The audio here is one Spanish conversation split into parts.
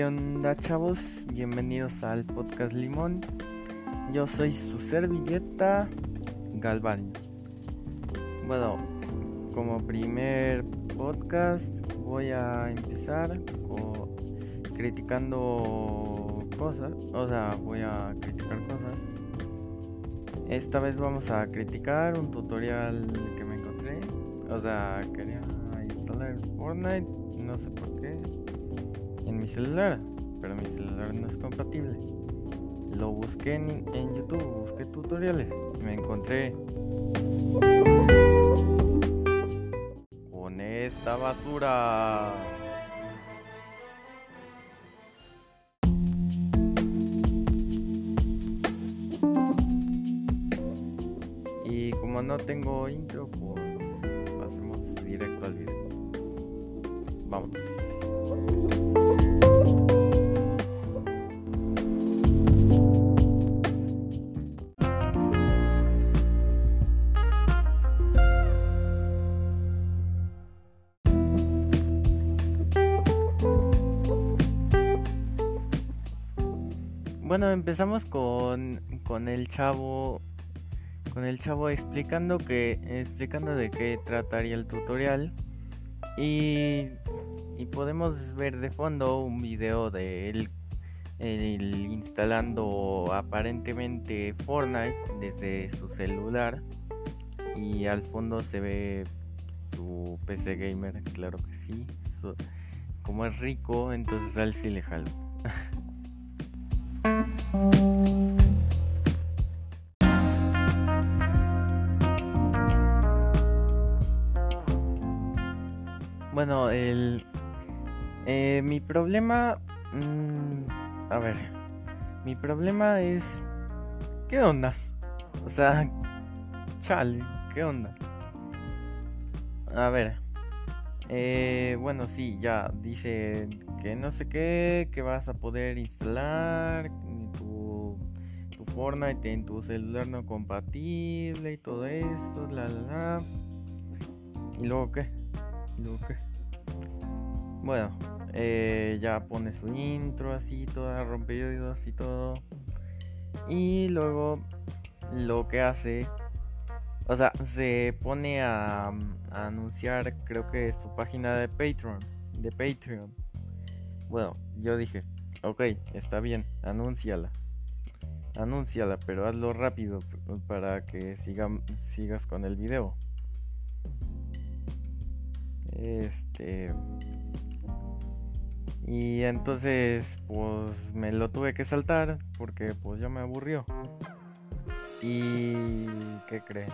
¿Qué onda chavos? Bienvenidos al podcast Limón. Yo soy su servilleta Galván. Bueno, como primer podcast voy a empezar criticando cosas. O sea, voy a criticar cosas. Esta vez vamos a criticar un tutorial que me encontré. O sea, quería instalar Fortnite, no sé por qué celular, pero mi celular no es compatible. Lo busqué en, YouTube, busqué tutoriales, me encontré con esta basura. Y como no tengo intro, pues pasemos directo al video. Vamos. Bueno, empezamos con, con el chavo con el chavo explicando que explicando de qué trataría el tutorial y, y podemos ver de fondo un video de él, instalando aparentemente Fortnite desde su celular y al fondo se ve su PC gamer, claro que sí. como es rico, entonces al sí le jalo. Bueno, el eh, mi problema, mmm, a ver, mi problema es ¿qué onda? O sea, chale, ¿qué onda? A ver, eh, bueno, sí, ya dice que no sé qué, que vas a poder instalar Fortnite en tu celular no compatible y todo esto, la la la. ¿Y luego qué? ¿Y luego qué? Bueno, eh, ya pone su intro así, toda oídos y todo. Y luego lo que hace, o sea, se pone a, a anunciar, creo que su página de Patreon, de Patreon. Bueno, yo dije, ok, está bien, anúnciala. Anúnciala, pero hazlo rápido para que sigas con el video. Este. Y entonces, pues me lo tuve que saltar porque pues ya me aburrió. ¿Y qué creen?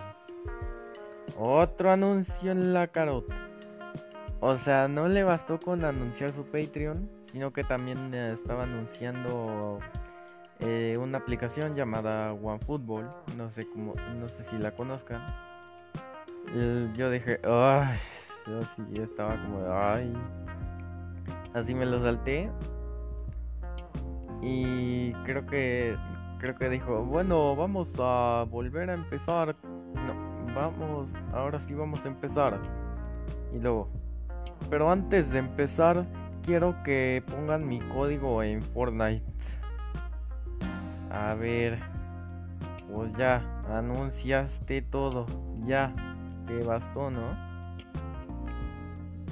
Otro anuncio en la carota. O sea, no le bastó con anunciar su Patreon, sino que también estaba anunciando eh, una aplicación llamada OneFootball. No sé cómo, no sé si la conozcan. yo dije, ay, yo sí estaba como, ay. Así me lo salté. Y creo que creo que dijo, bueno, vamos a volver a empezar. No, vamos, ahora sí vamos a empezar. Y luego, pero antes de empezar, quiero que pongan mi código en Fortnite. A ver, pues ya, anunciaste todo, ya, te bastó, ¿no?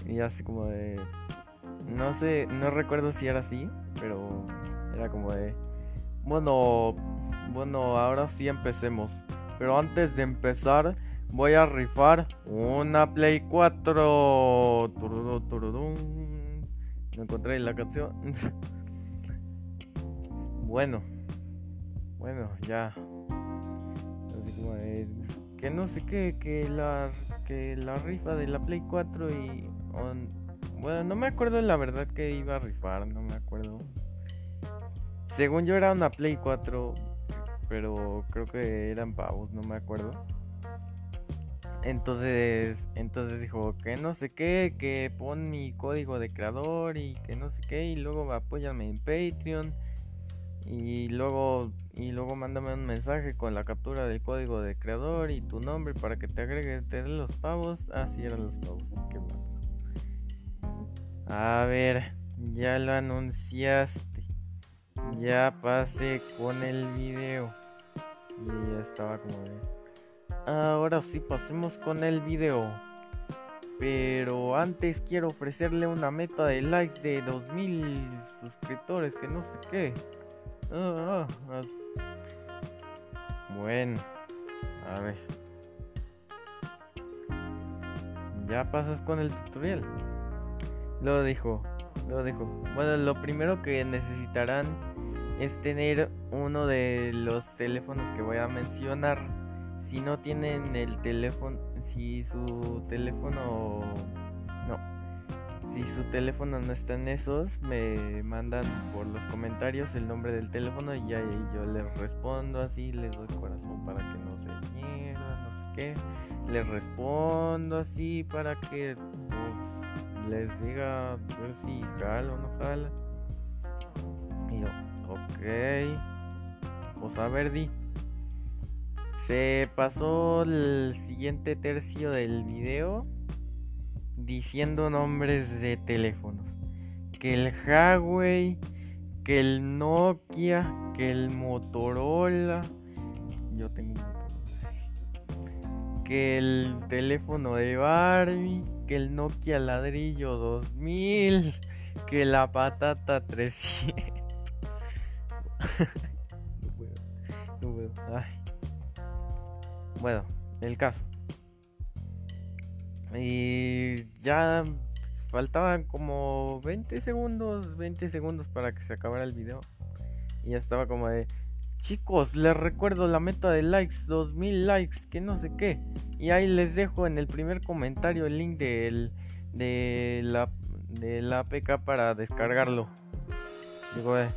Y así como de... No sé, no recuerdo si era así, pero era como de... Bueno, bueno, ahora sí empecemos. Pero antes de empezar, voy a rifar una Play 4. No encontré la canción. bueno, bueno, ya. Que no sé qué, que la, que la rifa de la Play 4 y... bueno, no me acuerdo la verdad que iba a rifar, no me acuerdo. Según yo era una Play 4, pero creo que eran pavos, no me acuerdo. Entonces, entonces dijo que no sé qué, que pon mi código de creador y que no sé qué, y luego apóyame en Patreon. Y luego, y luego mándame un mensaje con la captura del código de creador y tu nombre para que te agregue te los pavos. Ah, eran los pavos. Qué A ver, Ya lo anunciaste. Ya pasé con el video. Y ya estaba como de... Ahora sí, pasemos con el video. Pero antes quiero ofrecerle una meta de likes de 2000 suscriptores, que no sé qué. Ah, ah, ah. Bueno, a ver. Ya pasas con el tutorial. Lo dijo, lo dijo. Bueno, lo primero que necesitarán es tener uno de los teléfonos que voy a mencionar. Si no tienen el teléfono, si su teléfono no, si su teléfono no está en esos, me mandan por los comentarios el nombre del teléfono y ya yo les respondo así, les doy corazón para que no se pierda, no sé qué. Les respondo así para que pues, les diga ver si jala o no jala. Y yo, ok. Pues a ver, di. Se pasó el siguiente tercio del video diciendo nombres de teléfonos. Que el Huawei, que el Nokia, que el Motorola. Yo tengo. Que el teléfono de Barbie, que el Nokia ladrillo 2000, que la patata 300. no puedo, no puedo. Bueno, el caso. Y ya faltaban como 20 segundos, 20 segundos para que se acabara el video. Y ya estaba como de, chicos, les recuerdo la meta de likes, 2000 likes, que no sé qué. Y ahí les dejo en el primer comentario el link del, de, la, de la APK para descargarlo. Digo, ¿en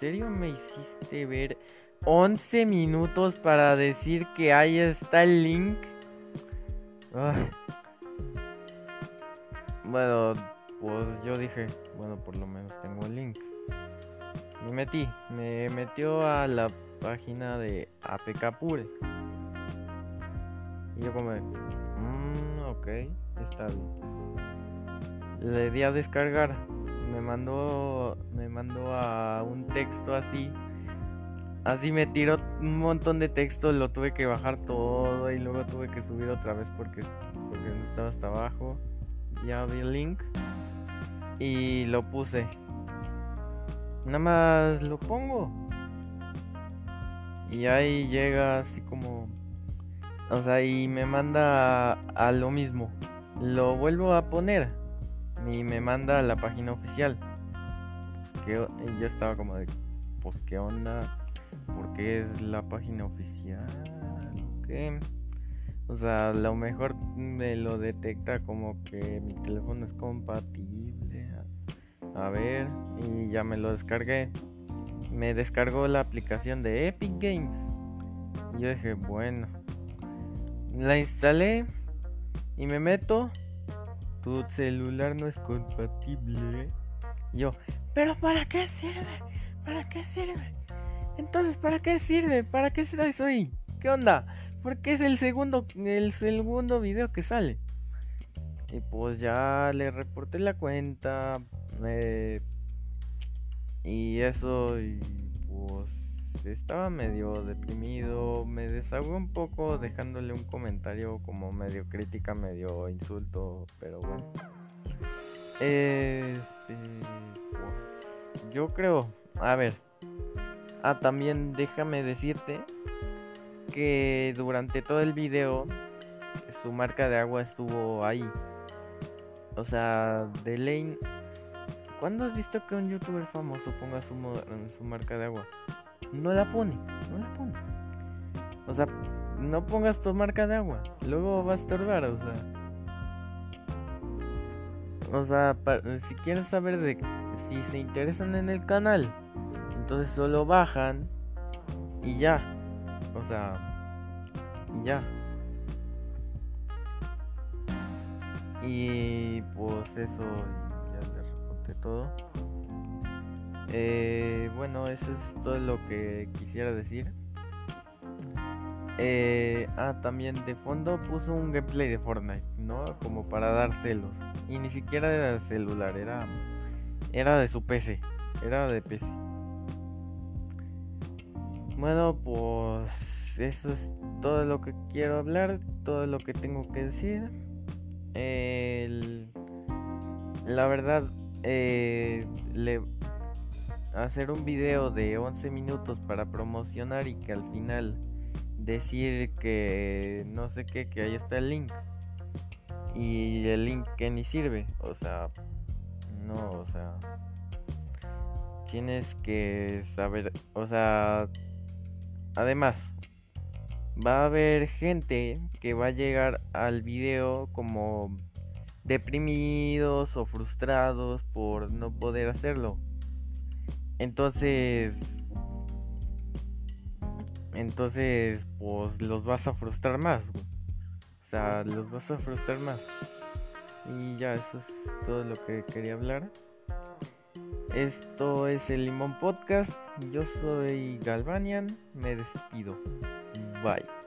serio me hiciste ver 11 minutos para decir que ahí está el link? Bueno, pues yo dije, bueno, por lo menos tengo el link. Me metí, me metió a la página de APK Pure. Y yo como, mmm, ok, está bien. Le di a descargar, me mandó, me mandó a un texto así Así me tiró un montón de texto, lo tuve que bajar todo y luego tuve que subir otra vez porque, porque no estaba hasta abajo. Ya vi el link y lo puse. Nada más lo pongo. Y ahí llega así como... O sea, y me manda a, lo mismo. Lo vuelvo a poner. Y me manda a la página oficial. Pues que, y yo estaba como de... Pues qué onda porque es la página oficial. O sea, a lo mejor me lo detecta como que mi teléfono es compatible. A ver, y ya me lo descargué. Me descargó la aplicación de Epic Games. Y yo dije, bueno. La instalé y me meto. Tu celular no es compatible. Yo, ¿pero para qué sirve? ¿Para qué sirve? Entonces, ¿para qué sirve? ¿Para qué ahí? ¿Qué onda? Porque es el segundo, el segundo video que sale. Y pues ya le reporté la cuenta. Eh, y eso, y pues estaba medio deprimido. Me desahogué un poco dejándole un comentario como medio crítica, medio insulto, pero bueno. Este, pues yo creo, a ver, Ah, también déjame decirte que durante todo el video su marca de agua estuvo ahí. O sea, de Lane. ¿Cuándo has visto que un youtuber famoso ponga su, su marca de agua? No la pone, no la pone. O sea, no pongas tu marca de agua. Luego va a estorbar, o sea. O sea, si quieres saber de si se interesan en el canal entonces solo bajan y ya. O sea, y ya. Y pues eso, ya les reporté todo. Eh, bueno, eso es todo lo que quisiera decir. Eh, ah, también de fondo puso un gameplay de Fortnite, ¿no? Como para dar celos. Y ni siquiera era celular, era Era de su PC. Era de PC. Bueno, pues eso es todo lo que quiero hablar, todo lo que tengo que decir. la verdad, eh, hacer un video de 11 minutos para promocionar y que al final decir que no sé qué, que ahí está el link. Y el link que ni sirve. O sea, no, o sea. Tienes que saber, o sea, además, va a haber gente que va a llegar al video como deprimidos o frustrados por no poder hacerlo. Entonces, entonces, pues los vas a frustrar más. O sea, los vas a frustrar más. Y ya, eso es todo lo que quería hablar. Esto es el Limón Podcast. Yo soy Galvanian. Me despido. Bye.